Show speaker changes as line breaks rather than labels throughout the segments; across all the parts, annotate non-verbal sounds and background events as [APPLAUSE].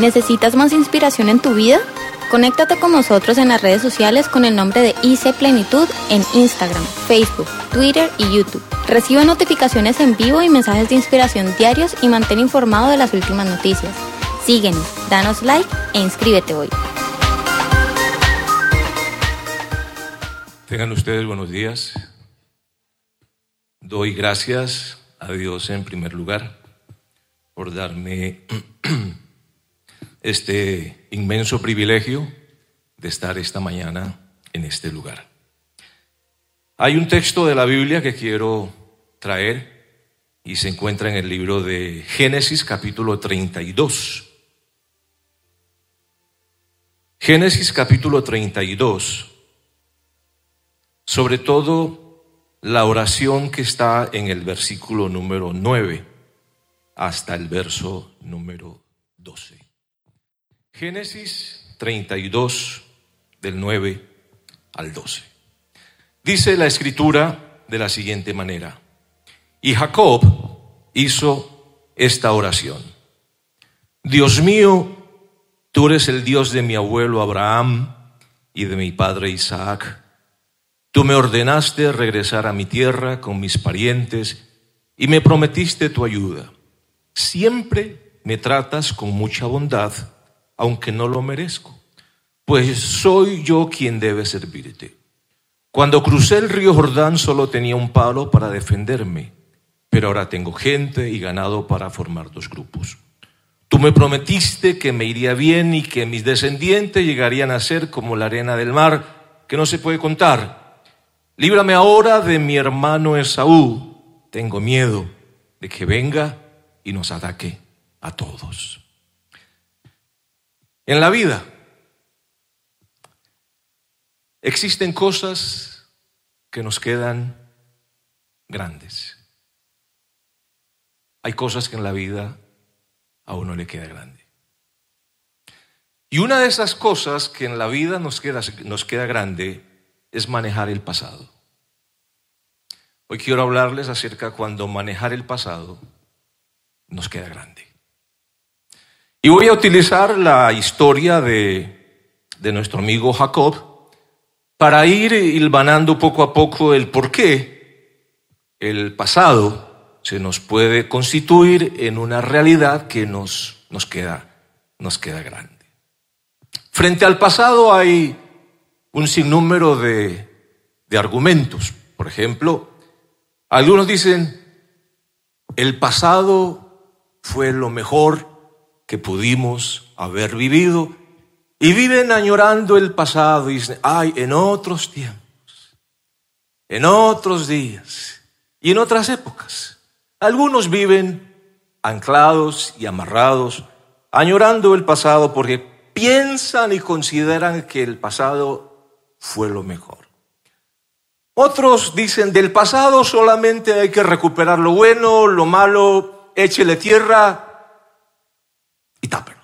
¿Necesitas más inspiración en tu vida? Conéctate con nosotros en las redes sociales con el nombre de IC Plenitud en Instagram, Facebook, Twitter y YouTube. Recibe notificaciones en vivo y mensajes de inspiración diarios y mantén informado de las últimas noticias. Síguenos, danos like e inscríbete hoy.
Tengan ustedes buenos días. Doy gracias a Dios en primer lugar por darme [CLEARS THROAT] este inmenso privilegio de estar esta mañana en este lugar. Hay un texto de la Biblia que quiero traer y se encuentra en el libro de Génesis capítulo 32. Génesis capítulo 32, sobre todo la oración que está en el versículo número 9 hasta el verso número 12. Génesis 32, del 9 al 12. Dice la escritura de la siguiente manera. Y Jacob hizo esta oración. Dios mío, tú eres el Dios de mi abuelo Abraham y de mi padre Isaac. Tú me ordenaste regresar a mi tierra con mis parientes y me prometiste tu ayuda. Siempre me tratas con mucha bondad aunque no lo merezco, pues soy yo quien debe servirte. Cuando crucé el río Jordán solo tenía un palo para defenderme, pero ahora tengo gente y ganado para formar dos grupos. Tú me prometiste que me iría bien y que mis descendientes llegarían a ser como la arena del mar, que no se puede contar. Líbrame ahora de mi hermano Esaú. Tengo miedo de que venga y nos ataque a todos. En la vida existen cosas que nos quedan grandes. Hay cosas que en la vida a uno le queda grande. Y una de esas cosas que en la vida nos queda, nos queda grande es manejar el pasado. Hoy quiero hablarles acerca cuando manejar el pasado nos queda grande. Y voy a utilizar la historia de, de nuestro amigo Jacob para ir hilvanando poco a poco el por qué el pasado se nos puede constituir en una realidad que nos, nos, queda, nos queda grande. Frente al pasado hay un sinnúmero de, de argumentos. Por ejemplo, algunos dicen, el pasado fue lo mejor que pudimos haber vivido y viven añorando el pasado y dicen, ay, en otros tiempos, en otros días y en otras épocas. Algunos viven anclados y amarrados, añorando el pasado porque piensan y consideran que el pasado fue lo mejor. Otros dicen, del pasado solamente hay que recuperar lo bueno, lo malo, échele tierra y tápelo.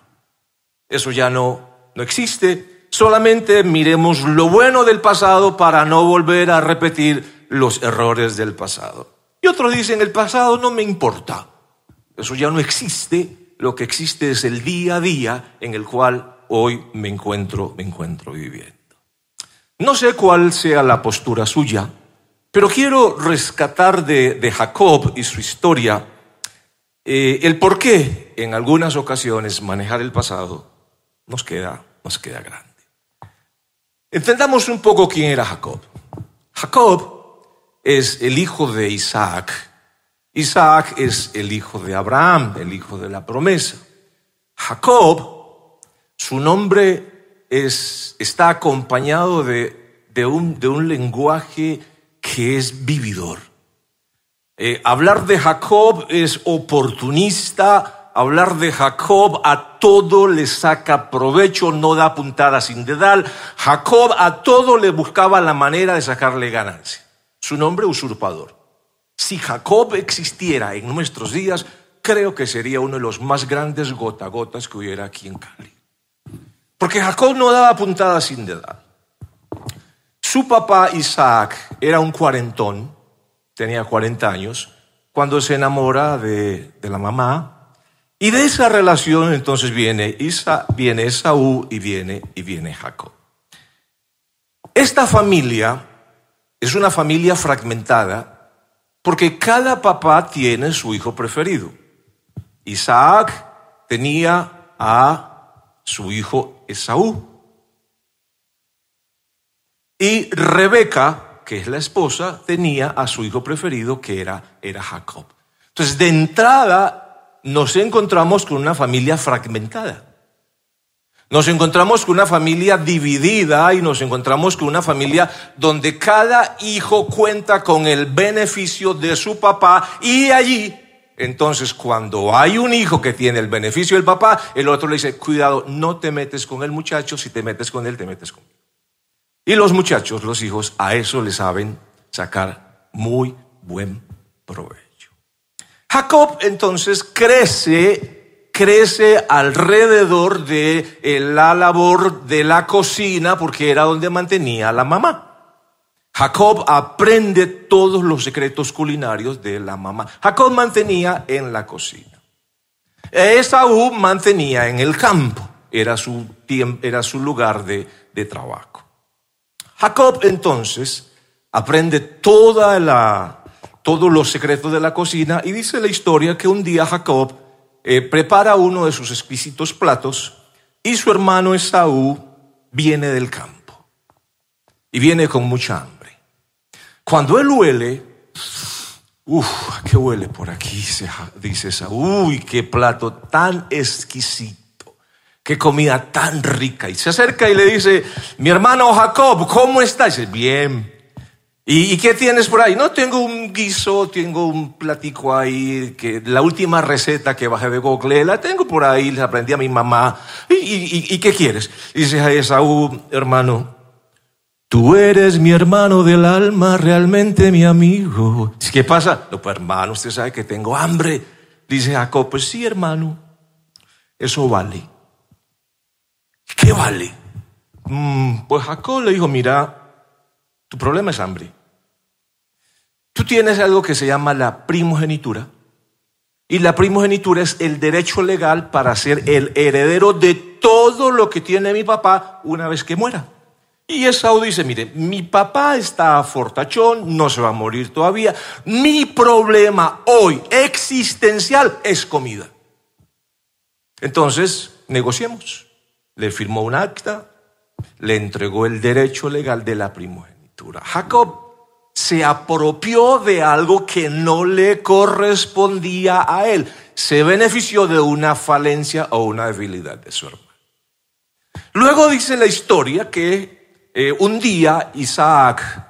Eso ya no, no existe. Solamente miremos lo bueno del pasado para no volver a repetir los errores del pasado. Y otros dicen, el pasado no me importa. Eso ya no existe. Lo que existe es el día a día en el cual hoy me encuentro, me encuentro viviendo. No sé cuál sea la postura suya, pero quiero rescatar de, de Jacob y su historia eh, el por qué en algunas ocasiones manejar el pasado nos queda, nos queda grande. Entendamos un poco quién era Jacob. Jacob es el hijo de Isaac. Isaac es el hijo de Abraham, el hijo de la promesa. Jacob, su nombre es, está acompañado de, un, de un lenguaje que es vividor. Eh, hablar de Jacob es oportunista, hablar de Jacob a todo le saca provecho, no da puntada sin dedal. Jacob a todo le buscaba la manera de sacarle ganancia. Su nombre usurpador. Si Jacob existiera en nuestros días, creo que sería uno de los más grandes gotagotas que hubiera aquí en Cali. Porque Jacob no daba puntada sin dedal. Su papá Isaac era un cuarentón tenía 40 años, cuando se enamora de, la mamá Y de esa relación entonces viene, Isa, viene Esaú y viene, y viene Jacob. Esta familia es una familia fragmentada porque cada papá tiene su hijo preferido. Isaac tenía a su hijo Esaú. Y Rebeca, que es la esposa, tenía a su hijo preferido que era, era Jacob. Entonces, de entrada, nos encontramos con una familia fragmentada. Nos encontramos con una familia dividida y nos encontramos con una familia donde cada hijo cuenta con el beneficio de su papá y allí, entonces cuando hay un hijo que tiene el beneficio del papá, el otro le dice, cuidado, no te metes con el muchacho, si te metes con él, te metes conmigo. Y los muchachos, los hijos, a eso le saben sacar muy buen provecho. Jacob entonces crece, crece alrededor de eh, la labor de la cocina porque era donde mantenía a la mamá. Jacob aprende todos los secretos culinarios de la mamá. Jacob mantenía en la cocina. Esaú mantenía en el campo. Era su, era su lugar de, de trabajo. Jacob entonces aprende toda la, todos los secretos de la cocina y dice la historia que un día Jacob eh, prepara uno de sus exquisitos platos y su hermano Esaú viene del campo y viene con mucha hambre. Cuando él huele, uff, ¿qué huele por aquí? Dice Esaú, uy, qué plato tan exquisito, qué comida tan rica. Y se acerca y le dice, mi hermano Jacob, ¿cómo estás? Dice, bien. ¿Y, qué tienes por ahí? No, tengo un guiso, tengo un platico ahí, que la última receta que bajé de Google, la tengo por ahí, la aprendí a mi mamá. ¿Y, qué quieres? dice a Esaú, hermano, tú eres mi hermano del alma, realmente mi amigo. ¿Qué pasa? No, pues hermano, usted sabe que tengo hambre. Dice Jacob, pues sí, hermano, eso vale. ¿Qué vale? Mm, pues Jacob le dijo, mira, tu problema es hambre. Tú tienes algo que se llama la primogenitura. Y la primogenitura es el derecho legal para ser el heredero de todo lo que tiene mi papá una vez que muera. Y Esaú dice, mire, mi papá está fortachón, no se va a morir todavía. Mi problema hoy existencial es comida. Entonces, negociemos. Le firmó un acta, le entregó el derecho legal de la primogenitura. Jacob se apropió de algo que no le correspondía a él. Se benefició de una falencia o una debilidad de su hermano. Luego dice la historia que eh, un día Isaac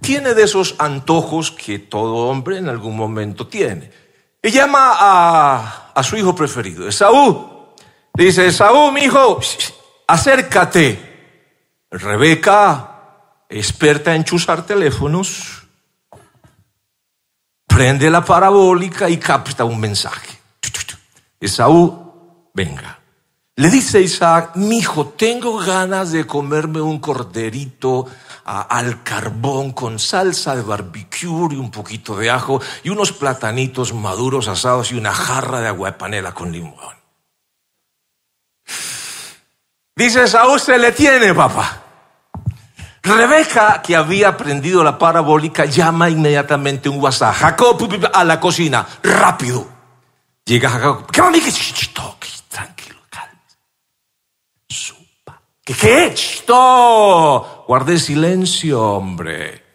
tiene de esos antojos que todo hombre en algún momento tiene. Y llama a, a su hijo preferido, Esaú. Dice, Esaú, mi hijo, acércate. Rebeca experta en chuzar teléfonos, prende la parabólica y capta un mensaje. Esaú, venga. Le dice Isaac, mi hijo, tengo ganas de comerme un corderito al carbón con salsa de barbecue y un poquito de ajo y unos platanitos maduros asados y una jarra de agua de panela con limón. Dice Esaú, se le tiene, papá. Rebeca, que había aprendido la parabólica, llama inmediatamente un WhatsApp. Jacob a la cocina, rápido. Llega Jacob. ¿Qué mami? Tranquilo, calma. Supa. ¿Qué qué? Guarde silencio, hombre.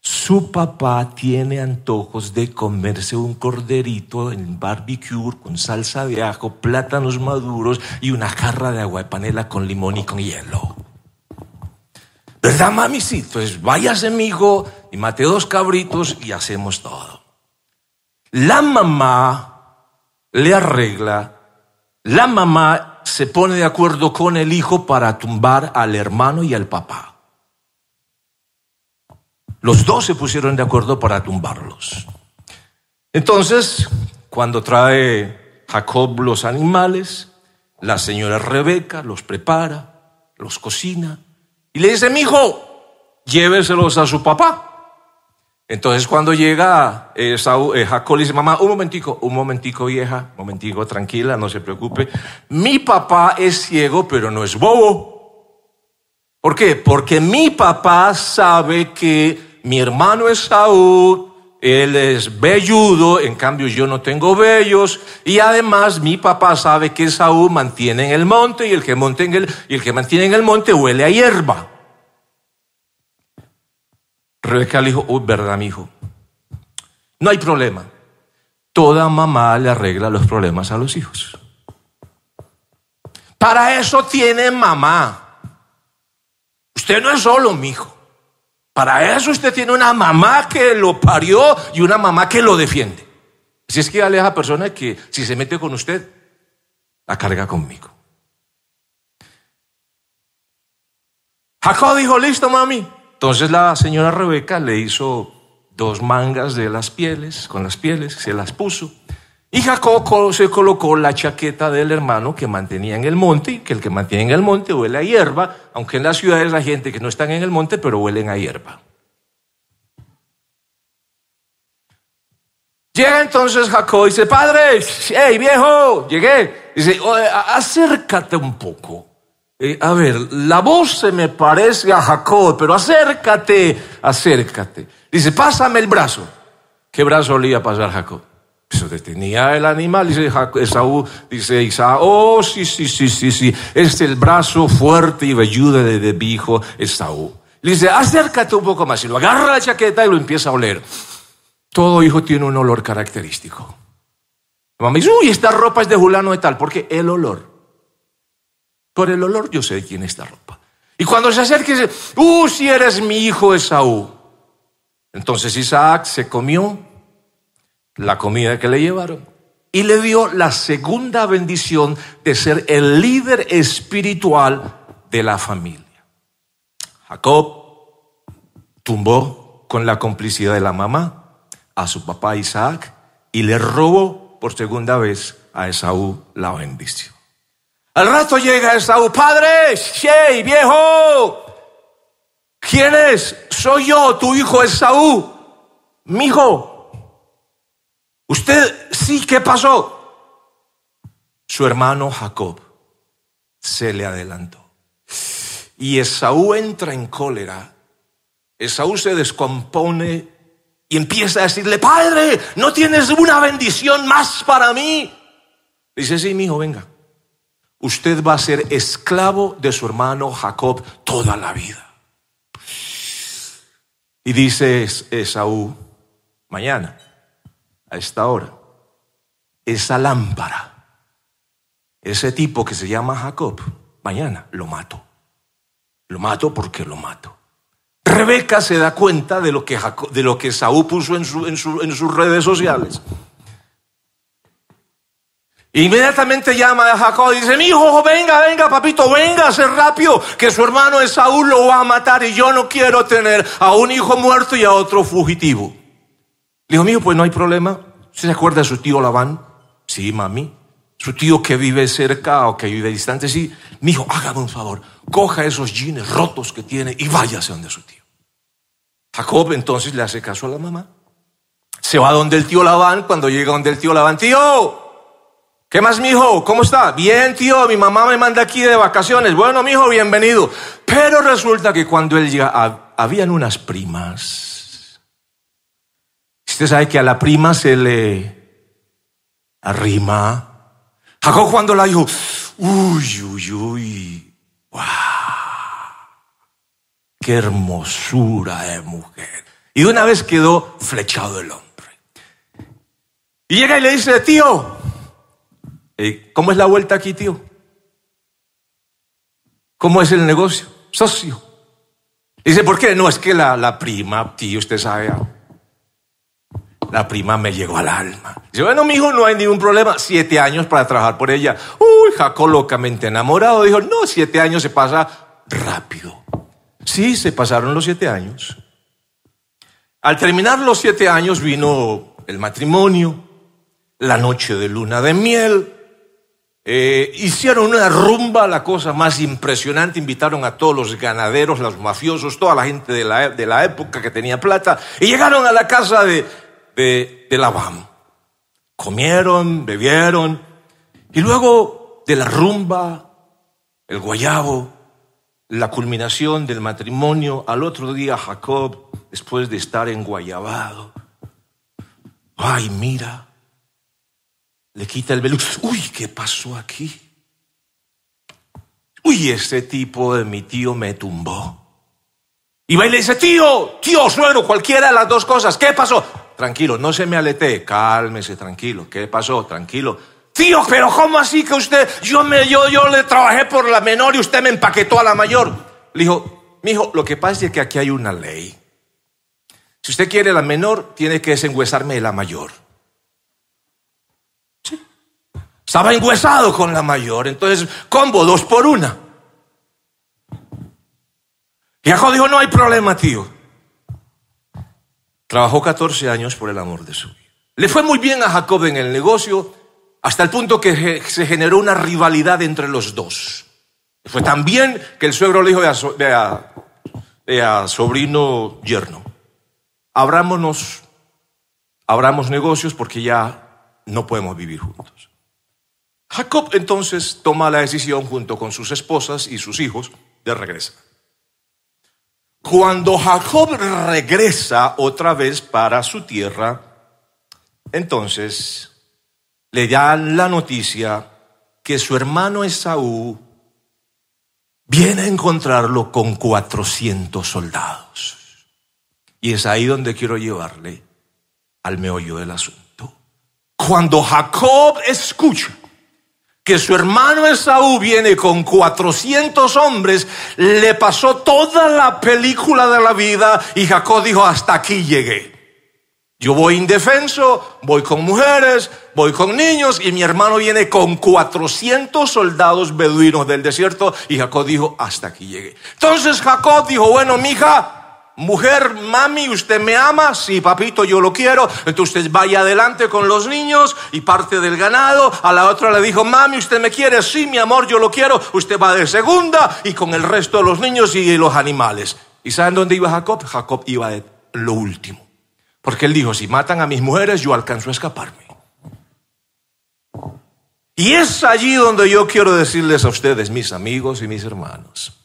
Su papá tiene antojos de comerse un corderito en barbecue con salsa de ajo, plátanos maduros y una jarra de agua de panela con limón y con hielo. ¿Verdad, mami? Sí, pues váyase, hijo y mate dos cabritos y hacemos todo. La mamá le arregla, la mamá se pone de acuerdo con el hijo para tumbar al hermano y al papá. Los dos se pusieron de acuerdo para tumbarlos. Entonces, cuando trae Jacob los animales, la señora Rebeca los prepara, los cocina y le dice, mi hijo, lléveselos a su papá. Entonces cuando llega eh, eh, Jacob le dice, mamá, un momentico, un momentico vieja, un momentico, tranquila, no se preocupe. Mi papá es ciego, pero no es bobo. ¿Por qué? Porque mi papá sabe que mi hermano es Saúl, él es velludo, en cambio yo no tengo vellos, y además mi papá sabe que Saúl mantiene en el monte y el que, el, y el que mantiene en el monte huele a hierba. Rebeca le dijo, uy, verdad, mi hijo. No hay problema. Toda mamá le arregla los problemas a los hijos. Para eso tiene mamá. Usted no es solo mi hijo. Para eso usted tiene una mamá que lo parió y una mamá que lo defiende. Si es que dale a esa persona que si se mete con usted, la carga conmigo. Jacob dijo, listo, mami. Entonces la señora Rebeca le hizo dos mangas de las pieles, con las pieles, se las puso. Y Jacob se colocó la chaqueta del hermano que mantenía en el monte, que el que mantiene en el monte huele a hierba, aunque en las ciudades hay gente que no están en el monte, pero huelen a hierba. Llega entonces Jacob y dice, padre, hey viejo, llegué. Dice, acércate un poco. Eh, a ver, la voz se me parece a Jacob, pero acércate, acércate. Dice, pásame el brazo. ¿Qué brazo olía pasar Jacob? Eso tenía el animal, dice Esaú, dice Isaac, oh, sí, sí, sí, sí, sí, es el brazo fuerte y velludo de, de mi hijo Esaú. Le dice, acércate un poco más y lo agarra la chaqueta y lo empieza a oler. Todo hijo tiene un olor característico. La mamá dice, uy, esta ropa es de Julano de tal, porque el olor. Por el olor yo sé de quién es esta ropa. Y cuando se acerca dice, ¡uh, si eres mi hijo Esaú! Entonces Isaac se comió la comida que le llevaron y le dio la segunda bendición de ser el líder espiritual de la familia. Jacob tumbó con la complicidad de la mamá a su papá Isaac y le robó por segunda vez a Esaú la bendición. Al rato llega Esaú, padre, viejo, ¿quién es? Soy yo, tu hijo Esaú, mi hijo. Usted, sí, ¿qué pasó? Su hermano Jacob se le adelantó. Y Esaú entra en cólera. Esaú se descompone y empieza a decirle, padre, ¿no tienes una bendición más para mí? Dice, sí, mi hijo, venga usted va a ser esclavo de su hermano Jacob toda la vida. Y dice Esaú, mañana, a esta hora, esa lámpara, ese tipo que se llama Jacob, mañana lo mato. Lo mato porque lo mato. Rebeca se da cuenta de lo que, de lo que Esaú puso en, en sus redes sociales. Inmediatamente llama a Jacob y dice, mi hijo, venga, venga, papito, venga, ser rápido, que su hermano Esaú lo va a matar y yo no quiero tener a un hijo muerto y a otro fugitivo. Le dijo, mi hijo, pues no hay problema. ¿Se acuerda de su tío Labán? Sí, mami. Su tío que vive cerca o que vive distante, sí. Mi hijo, hágame un favor, coja esos jeans rotos que tiene y váyase donde su tío. Jacob entonces le hace caso a la mamá. Se va donde el tío Labán, cuando llega donde el tío Labán, tío, ¿Qué más, mijo? ¿Cómo está? Bien, tío, mi mamá me manda aquí de vacaciones. Bueno, mijo, bienvenido. Pero resulta que cuando él llega, habían unas primas. Usted sabe que a la prima se le arrima. Jacob cuando la dijo, uy, uy, uy, wow, qué hermosura de mujer. Y de una vez quedó flechado el hombre. Y llega y le dice, tío, eh, ¿Cómo es la vuelta aquí, tío? ¿Cómo es el negocio? Socio. Dice, ¿por qué? No, es que la, la prima, tío, usted sabe. La prima me llegó al alma. Dice, bueno, mi hijo, no hay ningún problema. Siete años para trabajar por ella. Uy, Jacob locamente enamorado. Dijo, no, siete años se pasa rápido. Sí, se pasaron los siete años. Al terminar los siete años vino el matrimonio, la noche de luna de miel, Eh, hicieron una rumba, la cosa más impresionante, invitaron a todos los ganaderos, los mafiosos, toda la gente de la, de la época que tenía plata, y llegaron a la casa de, de, de Labán. Comieron, bebieron, y luego de la rumba, el guayabo, la culminación del matrimonio, al otro día Jacob, después de estar enguayabado, ay, mira, le quita el velo. Uy, ¿qué pasó aquí? Uy, ese tipo de mi tío me tumbó. Y va y le dice, tío, tío, suegro, cualquiera de las dos cosas, ¿qué pasó? Tranquilo, no se me alete, cálmese, tranquilo, ¿qué pasó? Tranquilo. Tío, pero ¿cómo así que usted, yo, me, yo, yo le trabajé por la menor y usted me empaquetó a la mayor? Le dijo, mijo, lo que pasa es que aquí hay una ley. Si usted quiere la menor, tiene que desengüesarme la mayor. Estaba engüesado con la mayor, entonces combo dos por una. Y Jacob dijo, no hay problema, tío. Trabajó 14 años por el amor de su vida. Le fue muy bien a Jacob en el negocio, hasta el punto que se generó una rivalidad entre los dos. Fue tan bien que el suegro le dijo a, sobrino yerno, abrámonos, abramos negocios porque ya no podemos vivir juntos. Jacob entonces toma la decisión junto con sus esposas y sus hijos de regresar. Cuando Jacob regresa otra vez para su tierra, entonces le dan la noticia que su hermano Esaú viene a encontrarlo con 400 soldados. Y es ahí donde quiero llevarle al meollo del asunto. Cuando Jacob escucha que su hermano Esaú viene con 400 hombres, le pasó toda la película de la vida y Jacob dijo, hasta aquí llegué. Yo voy indefenso, voy con mujeres, voy con niños y mi hermano viene con 400 soldados beduinos del desierto y Jacob dijo, hasta aquí llegué. Entonces Jacob dijo, bueno, mija, Mujer, mami, ¿usted me ama? Sí, papito, yo lo quiero. Entonces vaya adelante con los niños y parte del ganado. A la otra le dijo, mami, ¿usted me quiere? Sí, mi amor, yo lo quiero. Usted va de segunda y con el resto de los niños y los animales. ¿Y saben dónde iba Jacob? Jacob iba de lo último. Porque él dijo, si matan a mis mujeres, yo alcanzo a escaparme. Y es allí donde yo quiero decirles a ustedes, mis amigos y mis hermanos,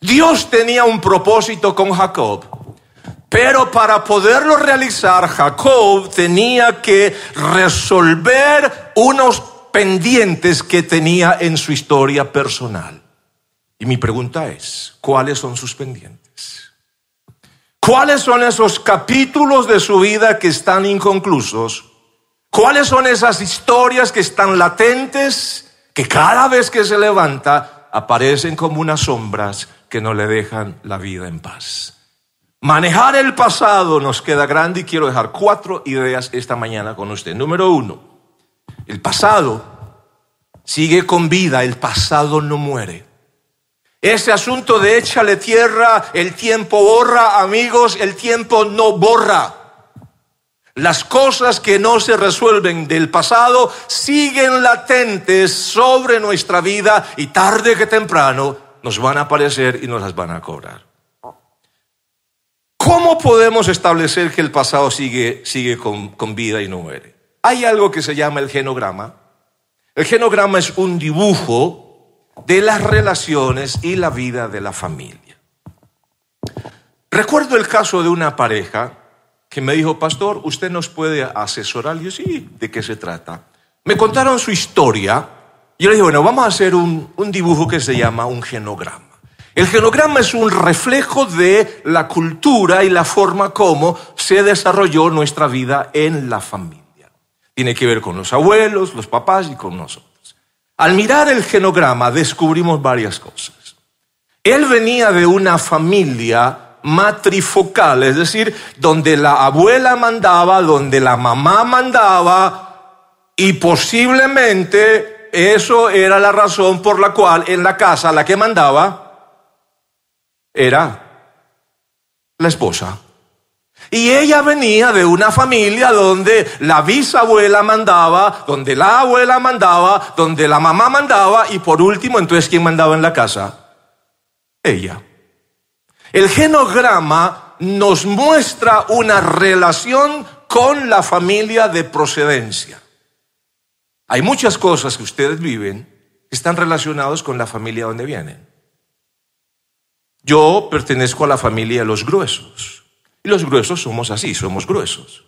Dios tenía un propósito con Jacob, pero para poderlo realizar, Jacob tenía que resolver unos pendientes que tenía en su historia personal. Y mi pregunta es, ¿cuáles son sus pendientes? ¿Cuáles son esos capítulos de su vida que están inconclusos? ¿Cuáles son esas historias que están latentes, que cada vez que se levanta aparecen como unas sombras que no le dejan la vida en paz. Manejar el pasado nos queda grande y quiero dejar cuatro ideas esta mañana con usted. Número uno, el pasado sigue con vida, el pasado no muere. Ese asunto de échale tierra, el tiempo borra, amigos, el tiempo no borra. Las cosas que no se resuelven del pasado siguen latentes sobre nuestra vida y tarde que temprano nos van a aparecer y nos las van a cobrar. ¿Cómo podemos establecer que el pasado sigue, sigue con, con vida y no muere? Hay algo que se llama el genograma. El genograma es un dibujo de las relaciones y la vida de la familia. Recuerdo el caso de una pareja que me dijo, pastor, ¿usted nos puede asesorar? Y yo, sí, ¿de qué se trata? Me contaron su historia yo le dije, bueno, vamos a hacer un, dibujo que se llama un genograma. El genograma es un reflejo de la cultura y la forma como se desarrolló nuestra vida en la familia. Tiene que ver con los abuelos, los papás y con nosotros. Al mirar el genograma descubrimos varias cosas. Él venía de una familia matrifocal, es decir, donde la abuela mandaba, donde la mamá mandaba y posiblemente eso era la razón por la cual en la casa la que mandaba era la esposa. Y ella venía de una familia donde la bisabuela mandaba, donde la abuela mandaba, donde la mamá mandaba y por último, entonces, ¿quién mandaba en la casa? Ella. El genograma nos muestra una relación con la familia de procedencia. Hay muchas cosas que ustedes viven que están relacionados con la familia donde vienen. Yo pertenezco a la familia de los gruesos. Y los gruesos somos así, somos gruesos.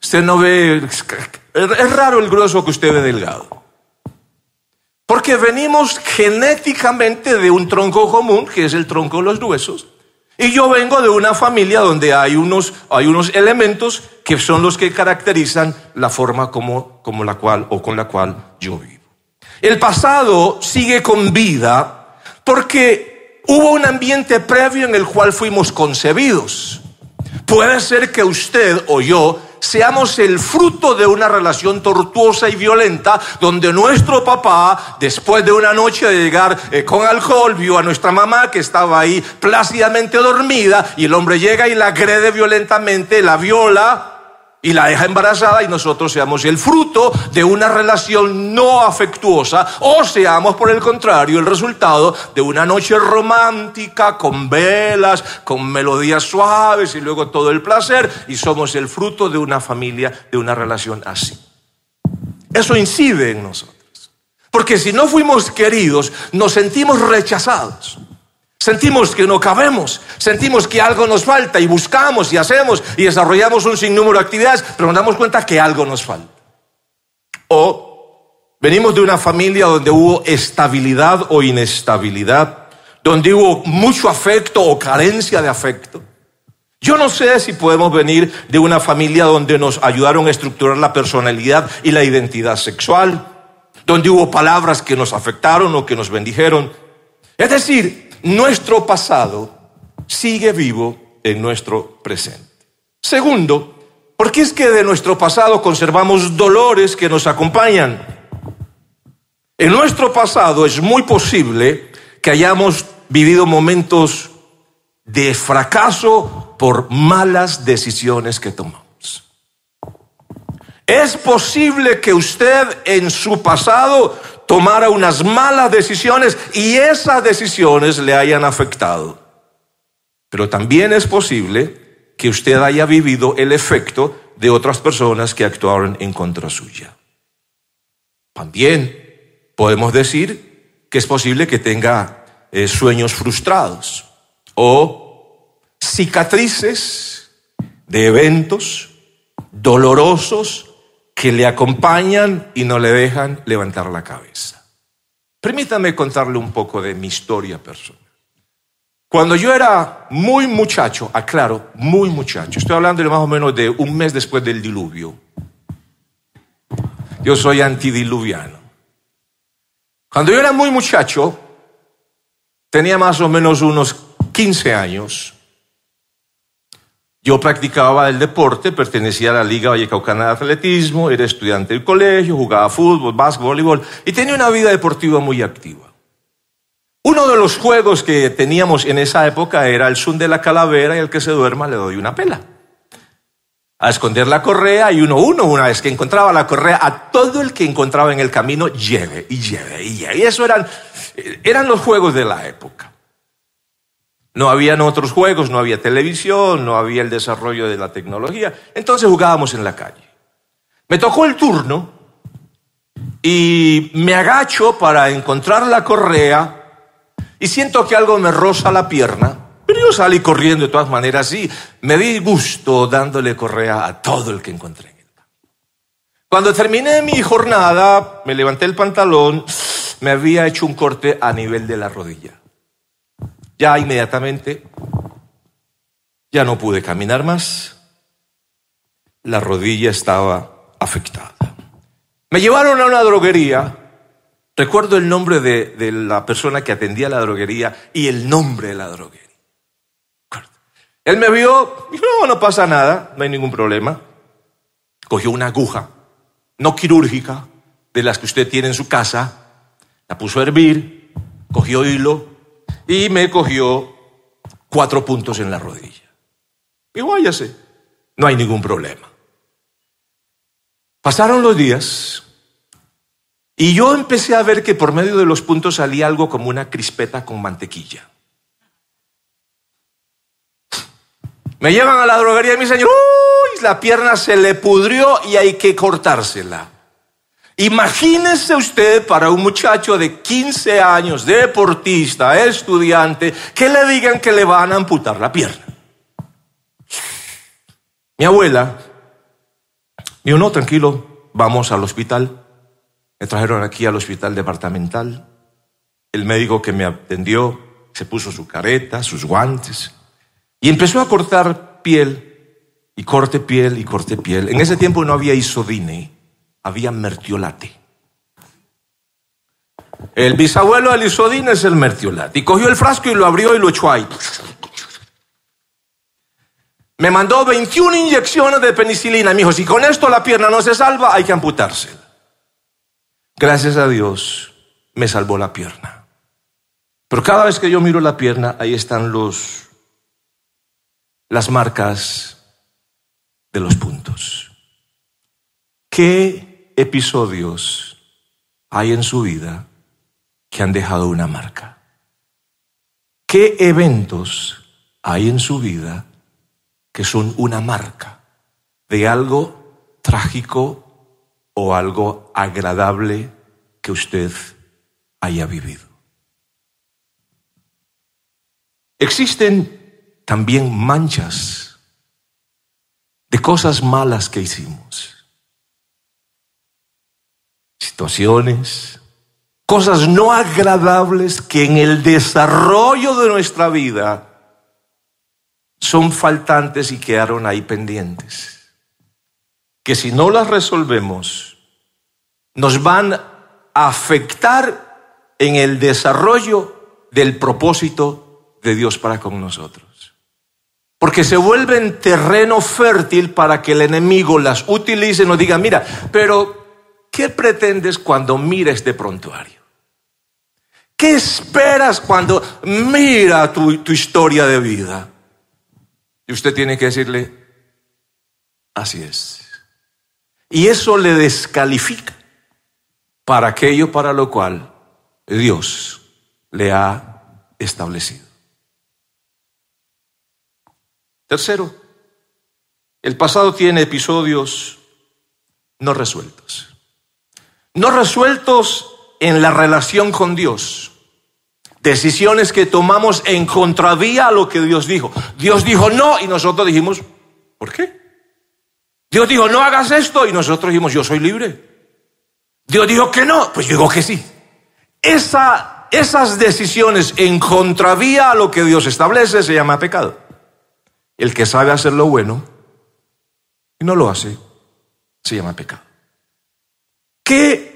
Usted no ve, es raro el grueso que usted ve delgado. Porque venimos genéticamente de un tronco común, que es el tronco de los gruesos. Y yo vengo de una familia donde hay unos, hay unos elementos que son los que caracterizan la forma como, como la cual o con la cual yo vivo. El pasado sigue con vida porque hubo un ambiente previo en el cual fuimos concebidos. Puede ser que usted o yo seamos el fruto de una relación tortuosa y violenta donde nuestro papá, después de una noche de llegar eh, con alcohol, vio a nuestra mamá que estaba ahí plácidamente dormida y el hombre llega y la agrede violentamente, la viola y la deja embarazada y nosotros seamos el fruto de una relación no afectuosa o seamos por el contrario el resultado de una noche romántica con velas, con melodías suaves y luego todo el placer y somos el fruto de una familia, de una relación así. Eso incide en nosotros. Porque si no fuimos queridos, nos sentimos rechazados. Sentimos que no cabemos, sentimos que algo nos falta y buscamos y hacemos y desarrollamos un sinnúmero de actividades, pero nos damos cuenta que algo nos falta. O venimos de una familia donde hubo estabilidad o inestabilidad, donde hubo mucho afecto o carencia de afecto. Yo no sé si podemos venir de una familia donde nos ayudaron a estructurar la personalidad y la identidad sexual, donde hubo palabras que nos afectaron o que nos bendijeron. Es decir, nuestro pasado sigue vivo en nuestro presente. Segundo, porque es que de nuestro pasado conservamos dolores que nos acompañan. En nuestro pasado es muy posible que hayamos vivido momentos de fracaso por malas decisiones que tomamos. Es posible que usted en su pasado tomara unas malas decisiones y esas decisiones le hayan afectado. Pero también es posible que usted haya vivido el efecto de otras personas que actuaron en contra suya. También podemos decir que es posible que tenga eh, sueños frustrados o cicatrices de eventos dolorosos que le acompañan y no le dejan levantar la cabeza. Permítame contarle un poco de mi historia personal. Cuando yo era muy muchacho, aclaro, muy muchacho, estoy hablando de más o menos de un mes después del diluvio. Yo soy antidiluviano. Cuando yo era muy muchacho, tenía más o menos unos 15 años, yo practicaba el deporte, pertenecía a la Liga Vallecaucana de Atletismo, era estudiante del colegio, jugaba fútbol, básquetbol, voleibol y tenía una vida deportiva muy activa. Uno de los juegos que teníamos en esa época era el Zoom de la calavera y el que se duerma le doy una pela. A esconder la correa y uno uno, una vez que encontraba la correa, a todo el que encontraba en el camino, lleve y lleve y lleve. Y eso eran, eran los juegos de la época. No habían otros juegos, no había televisión, no había el desarrollo de la tecnología. Entonces jugábamos en la calle. Me tocó el turno y me agacho para encontrar la correa y siento que algo me roza la pierna. Pero yo salí corriendo de todas maneras y me di gusto dándole correa a todo el que encontré. Cuando terminé mi jornada, me levanté el pantalón, me había hecho un corte a nivel de la rodilla. Ya inmediatamente, ya no pude caminar más. La rodilla estaba afectada. Me llevaron a una droguería. Recuerdo el nombre de, la persona que atendía la droguería y el nombre de la droguería. Él me vio, dijo, no, no pasa nada, no hay ningún problema. Cogió una aguja, no quirúrgica, de las que usted tiene en su casa, la puso a hervir, cogió hilo, y me cogió cuatro puntos en la rodilla. Y váyase, no hay ningún problema. Pasaron los días y yo empecé a ver que por medio de los puntos salía algo como una crispeta con mantequilla. Me llevan a la droguería y me dicen, uy, la pierna se le pudrió y hay que cortársela. Imagínese usted para un muchacho de 15 años, deportista, estudiante, que le digan que le van a amputar la pierna. Mi abuela dijo, no, tranquilo, vamos al hospital. Me trajeron aquí al hospital departamental. El médico que me atendió se puso su careta, sus guantes y empezó a cortar piel y corte piel y corte piel. En ese tiempo no había isodine, había mertiolate. El bisabuelo del isodine es el mertiolate. Y cogió el frasco y lo abrió y lo echó ahí. Me mandó 21 inyecciones de penicilina. Me dijo, si con esto la pierna no se salva, hay que amputársela. Gracias a Dios me salvó la pierna. Pero cada vez que yo miro la pierna, ahí están los, las marcas de los puntos. ¿Qué episodios hay en su vida que han dejado una marca? ¿Qué eventos hay en su vida que son una marca de algo trágico o algo agradable que usted haya vivido. Existen también manchas de cosas malas que hicimos. Situaciones, cosas no agradables que en el desarrollo de nuestra vida son faltantes y quedaron ahí pendientes que si no las resolvemos, nos van a afectar en el desarrollo del propósito de Dios para con nosotros. Porque se vuelven terreno fértil para que el enemigo las utilice y nos diga, mira, pero ¿qué pretendes cuando mires de prontuario? ¿Qué esperas cuando mira tu, tu historia de vida? Y usted tiene que decirle, así es. Y eso le descalifica para aquello para lo cual Dios le ha establecido. Tercero, el pasado tiene episodios no resueltos. No resueltos en la relación con Dios. Decisiones que tomamos en contravía a lo que Dios dijo. Dios dijo no y nosotros dijimos, ¿por qué? Dios dijo, no hagas esto y nosotros dijimos, yo soy libre. Dios dijo que no, pues yo digo que sí. Esa, esas decisiones en contravía a lo que Dios establece se llama pecado. El que sabe hacer lo bueno y no lo hace, se llama pecado. ¿Qué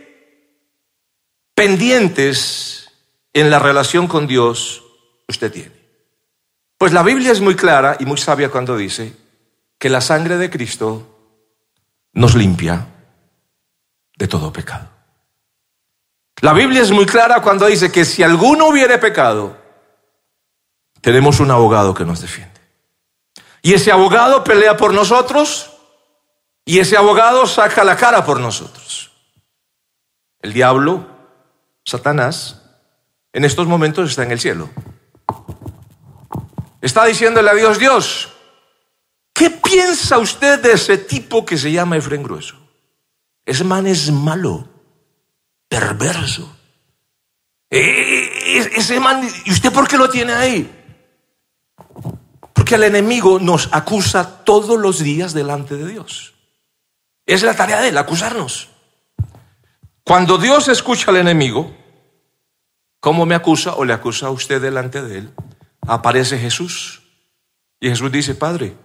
pendientes en la relación con Dios usted tiene? Pues la Biblia es muy clara y muy sabia cuando dice que la sangre de Cristo nos limpia de todo pecado. La Biblia es muy clara cuando dice que si alguno hubiere pecado, tenemos un abogado que nos defiende. Y ese abogado pelea por nosotros y ese abogado saca la cara por nosotros. El diablo, Satanás, en estos momentos está en el cielo. Está diciéndole a Dios, Dios, ¿Qué piensa usted de ese tipo que se llama Efren Grueso? Ese man es malo, perverso. E, ese man, ¿y usted por qué lo tiene ahí? Porque el enemigo nos acusa todos los días delante de Dios. Es la tarea de él, acusarnos. Cuando Dios escucha al enemigo, ¿cómo me acusa o le acusa a usted delante de él? Aparece Jesús. Y Jesús dice, Padre,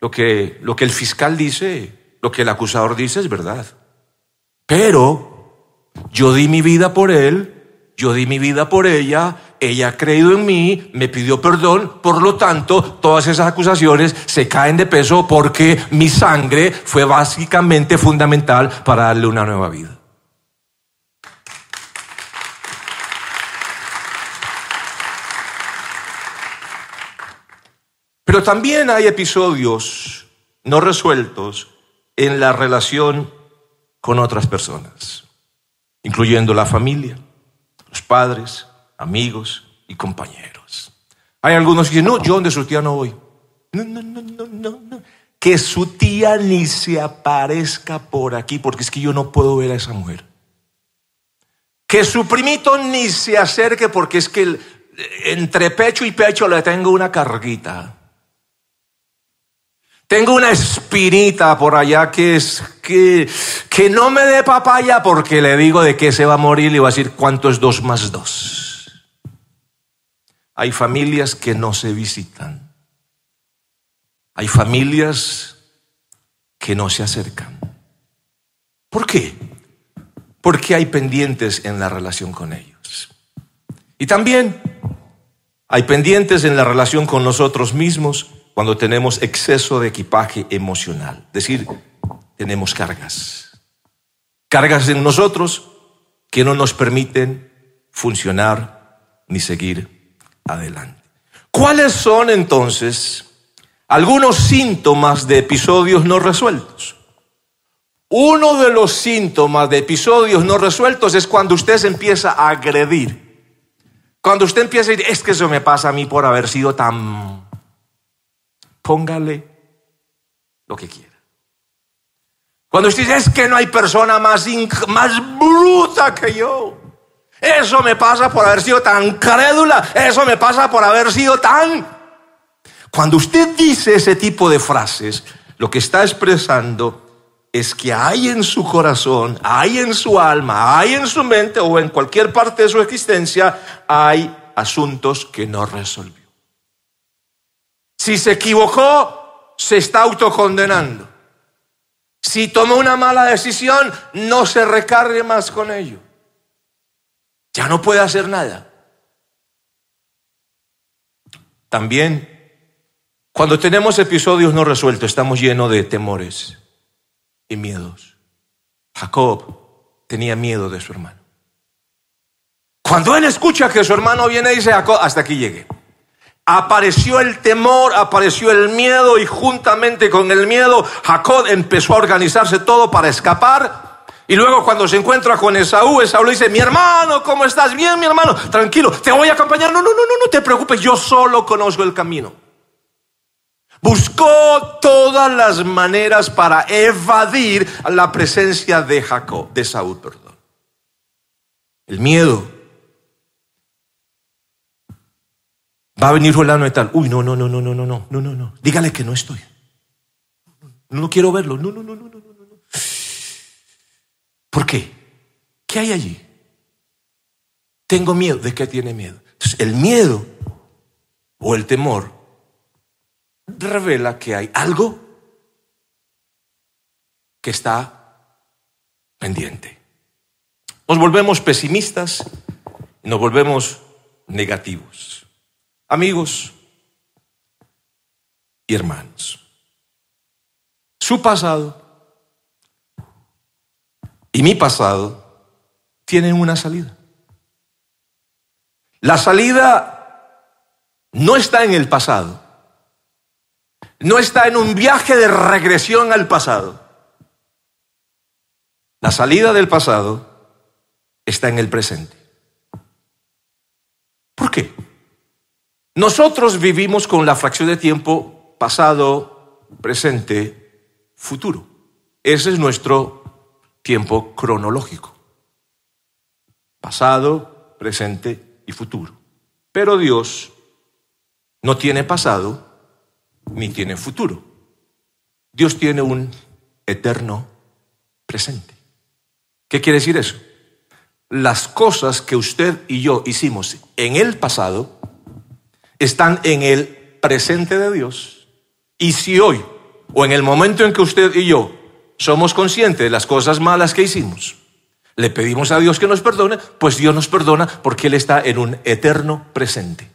lo que, lo que el fiscal dice, lo que el acusador dice es verdad. Pero yo di mi vida por él, yo di mi vida por ella, ella ha creído en mí, me pidió perdón, por lo tanto, todas esas acusaciones se caen de peso porque mi sangre fue básicamente fundamental para darle una nueva vida. Pero también hay episodios no resueltos en la relación con otras personas, incluyendo la familia, los padres, amigos y compañeros. Hay algunos que dicen, no, yo donde su tía no voy. No, no, no, no, no, no. Que su tía ni se aparezca por aquí, porque es que yo no puedo ver a esa mujer. Que su primito ni se acerque, porque es que entre pecho y pecho le tengo una carguita. Tengo una espinita por allá que es que, que no me dé papaya porque le digo de qué se va a morir y va a decir cuánto es dos más dos. Hay familias que no se visitan. Hay familias que no se acercan. ¿Por qué? Porque hay pendientes en la relación con ellos. Y también hay pendientes en la relación con nosotros mismos cuando tenemos exceso de equipaje emocional, es decir, tenemos cargas. Cargas en nosotros que no nos permiten funcionar ni seguir adelante. ¿Cuáles son entonces algunos síntomas de episodios no resueltos? Uno de los síntomas de episodios no resueltos es cuando usted se empieza a agredir. Cuando usted empieza a decir, es que eso me pasa a mí por haber sido tan póngale lo que quiera. Cuando usted dice, es que no hay persona más, más bruta que yo. Eso me pasa por haber sido tan crédula. Eso me pasa por haber sido tan... Cuando usted dice ese tipo de frases, lo que está expresando es que hay en su corazón, hay en su alma, hay en su mente o en cualquier parte de su existencia, hay asuntos que no resolvió. Si se equivocó, se está autocondenando. Si tomó una mala decisión, no se recargue más con ello. Ya no puede hacer nada. También, cuando tenemos episodios no resueltos, estamos llenos de temores y miedos. Jacob tenía miedo de su hermano. Cuando él escucha que su hermano viene, dice, Jacob, hasta aquí llegué apareció el temor, apareció el miedo y juntamente con el miedo Jacob empezó a organizarse todo para escapar. Y luego cuando se encuentra con Esaú, Esaú le dice, mi hermano, ¿cómo estás? Bien, mi hermano, tranquilo, te voy a acompañar. No, no, no, no, no te preocupes, yo solo conozco el camino. Buscó todas las maneras para evadir la presencia de Jacob, de Saúl, perdón. El miedo Va a venir fulano y tal. Uy, no, no, no, no, no, no, no, no, no, no. Dígale que no estoy. No quiero verlo. No, no, no, no, no, no, no. ¿Por qué? ¿Qué hay allí? Tengo miedo. ¿De qué tiene miedo? Entonces, el miedo o el temor revela que hay algo que está pendiente. Nos volvemos pesimistas nos volvemos negativos. Amigos y hermanos, su pasado y mi pasado tienen una salida. La salida no está en el pasado, no está en un viaje de regresión al pasado. La salida del pasado está en el presente. ¿Por qué? Nosotros vivimos con la fracción de tiempo pasado, presente, futuro. Ese es nuestro tiempo cronológico. Pasado, presente y futuro. Pero Dios no tiene pasado ni tiene futuro. Dios tiene un eterno presente. ¿Qué quiere decir eso? Las cosas que usted y yo hicimos en el pasado están en el presente de Dios. Y si hoy, o en el momento en que usted y yo somos conscientes de las cosas malas que hicimos, le pedimos a Dios que nos perdone, pues Dios nos perdona porque Él está en un eterno presente.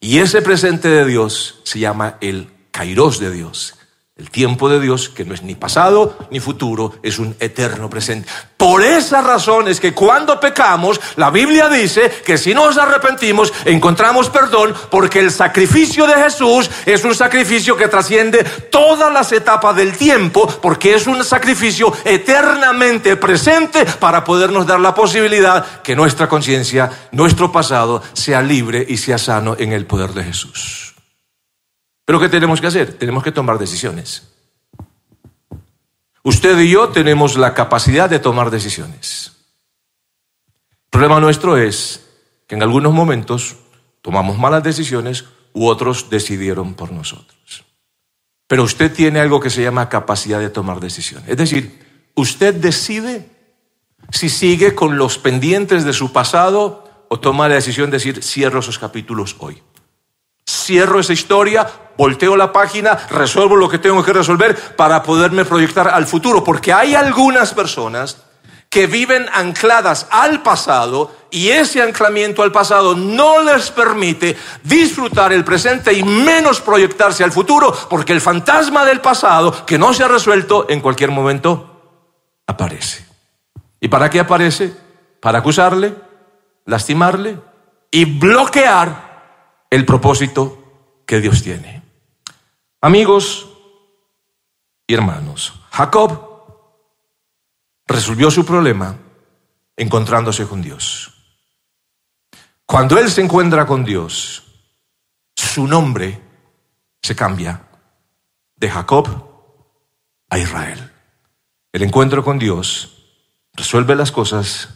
Y ese presente de Dios se llama el kairos de Dios, El tiempo de Dios, que no es ni pasado ni futuro, es un eterno presente. Por esa razón es que cuando pecamos, la Biblia dice que si nos arrepentimos, encontramos perdón, porque el sacrificio de Jesús es un sacrificio que trasciende todas las etapas del tiempo, porque es un sacrificio eternamente presente para podernos dar la posibilidad que nuestra conciencia, nuestro pasado, sea libre y sea sano en el poder de Jesús. Pero ¿qué tenemos que hacer? Tenemos que tomar decisiones. Usted y yo tenemos la capacidad de tomar decisiones. El problema nuestro es que en algunos momentos tomamos malas decisiones u otros decidieron por nosotros. Pero usted tiene algo que se llama capacidad de tomar decisiones. Es decir, usted decide si sigue con los pendientes de su pasado o toma la decisión de decir, cierro esos capítulos hoy cierro esa historia, volteo la página, resuelvo lo que tengo que resolver para poderme proyectar al futuro. Porque hay algunas personas que viven ancladas al pasado y ese anclamiento al pasado no les permite disfrutar el presente y menos proyectarse al futuro, porque el fantasma del pasado que no se ha resuelto en cualquier momento aparece. ¿Y para qué aparece? Para acusarle, lastimarle y bloquear el propósito que Dios tiene. Amigos y hermanos, Jacob resolvió su problema encontrándose con Dios. Cuando él se encuentra con Dios, su nombre se cambia de Jacob a Israel. El encuentro con Dios resuelve las cosas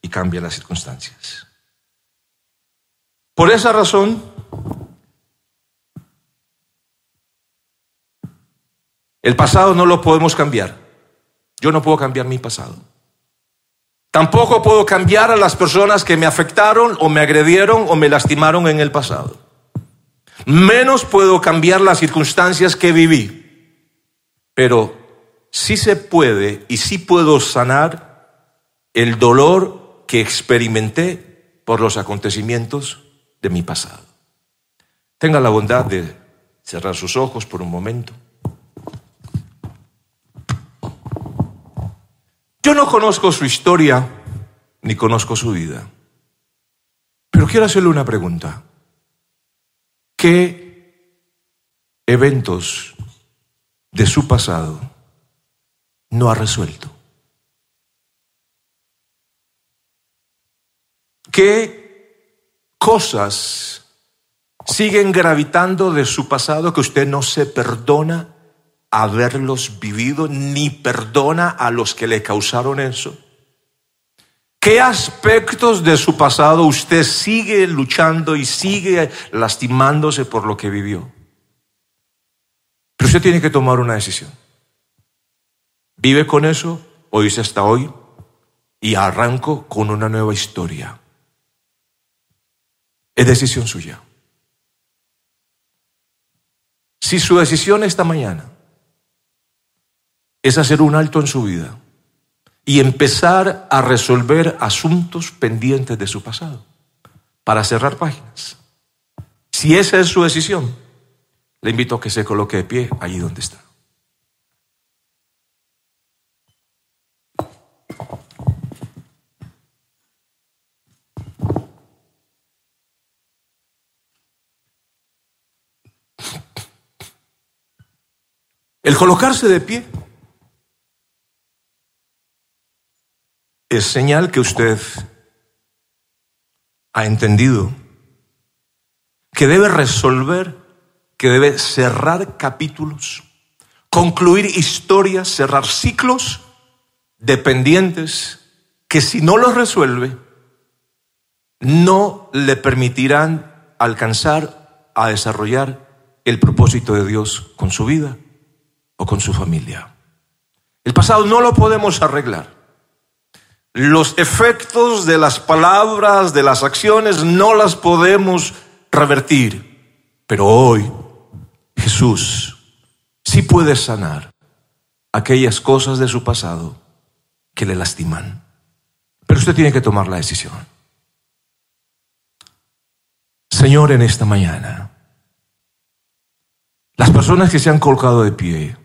y cambia las circunstancias. Por esa razón, el pasado no lo podemos cambiar. Yo no puedo cambiar mi pasado. Tampoco puedo cambiar a las personas que me afectaron o me agredieron o me lastimaron en el pasado. Menos puedo cambiar las circunstancias que viví. Pero sí se puede y sí puedo sanar el dolor que experimenté por los acontecimientos de mi pasado. Tenga la bondad de cerrar sus ojos por un momento. Yo no conozco su historia ni conozco su vida, pero quiero hacerle una pregunta. ¿Qué eventos de su pasado no ha resuelto? ¿Qué cosas siguen gravitando de su pasado que usted no se perdona haberlos vivido ni perdona a los que le causaron eso? ¿Qué aspectos de su pasado usted sigue luchando y sigue lastimándose por lo que vivió? Pero usted tiene que tomar una decisión. ¿Vive con eso o dice hasta hoy y arranco con una nueva historia? Es decisión suya. Si su decisión esta mañana es hacer un alto en su vida y empezar a resolver asuntos pendientes de su pasado para cerrar páginas. Si esa es su decisión, le invito a que se coloque de pie allí donde está. El colocarse de pie es señal que usted ha entendido que debe resolver, que debe cerrar capítulos, concluir historias, cerrar ciclos dependientes que si no los resuelve, no le permitirán alcanzar a desarrollar el propósito de Dios con su vida con su familia. El pasado no lo podemos arreglar. Los efectos de las palabras, de las acciones, no las podemos revertir. Pero hoy Jesús sí puede sanar aquellas cosas de su pasado que le lastiman. Pero usted tiene que tomar la decisión. Señor, en esta mañana, las personas que se han colocado de pie,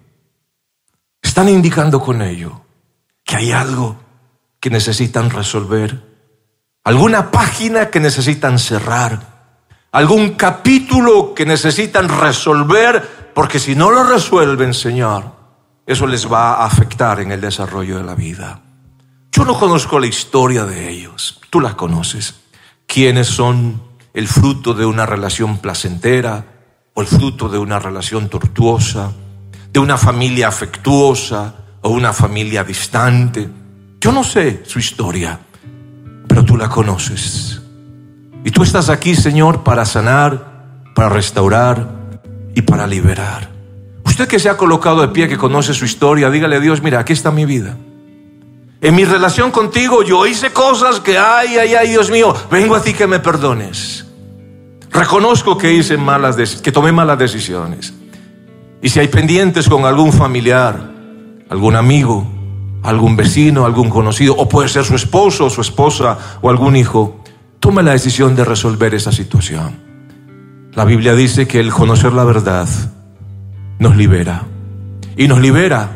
están indicando con ello que hay algo que necesitan resolver, alguna página que necesitan cerrar, algún capítulo que necesitan resolver, porque si no lo resuelven, Señor, eso les va a afectar en el desarrollo de la vida. Yo no conozco la historia de ellos, tú la conoces. ¿Quiénes son el fruto de una relación placentera o el fruto de una relación tortuosa, de una familia afectuosa o una familia distante? Yo no sé su historia, pero tú la conoces. Y tú estás aquí, Señor, para sanar, para restaurar y para liberar. Usted que se ha colocado de pie, que conoce su historia, dígale a Dios, mira, aquí está mi vida. En mi relación contigo yo hice cosas que, ay, ay, ay, Dios mío, vengo a ti que me perdones. Reconozco que hice malas, que tomé malas decisiones. Y si hay pendientes con algún familiar, algún amigo, algún vecino, algún conocido, o puede ser su esposo, su esposa o algún hijo, tome la decisión de resolver esa situación. La Biblia dice que el conocer la verdad nos libera. Y nos libera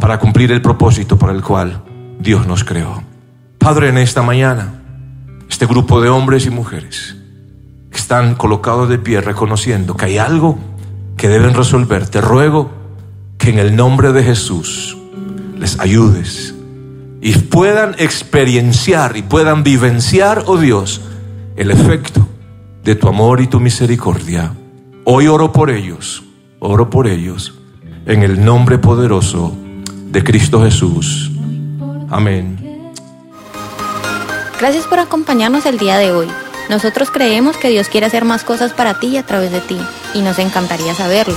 para cumplir el propósito para el cual Dios nos creó. Padre, en esta mañana, este grupo de hombres y mujeres están colocados de pie reconociendo que hay algo que deben resolver. Te ruego que en el nombre de Jesús les ayudes y puedan experienciar y puedan vivenciar, oh Dios, el efecto de tu amor y tu misericordia. Hoy oro por ellos, oro por ellos, en el nombre poderoso de Cristo Jesús. Amén.
Gracias por acompañarnos el día de hoy. Nosotros creemos que Dios quiere hacer más cosas para ti y a través de ti, y nos encantaría saberlo.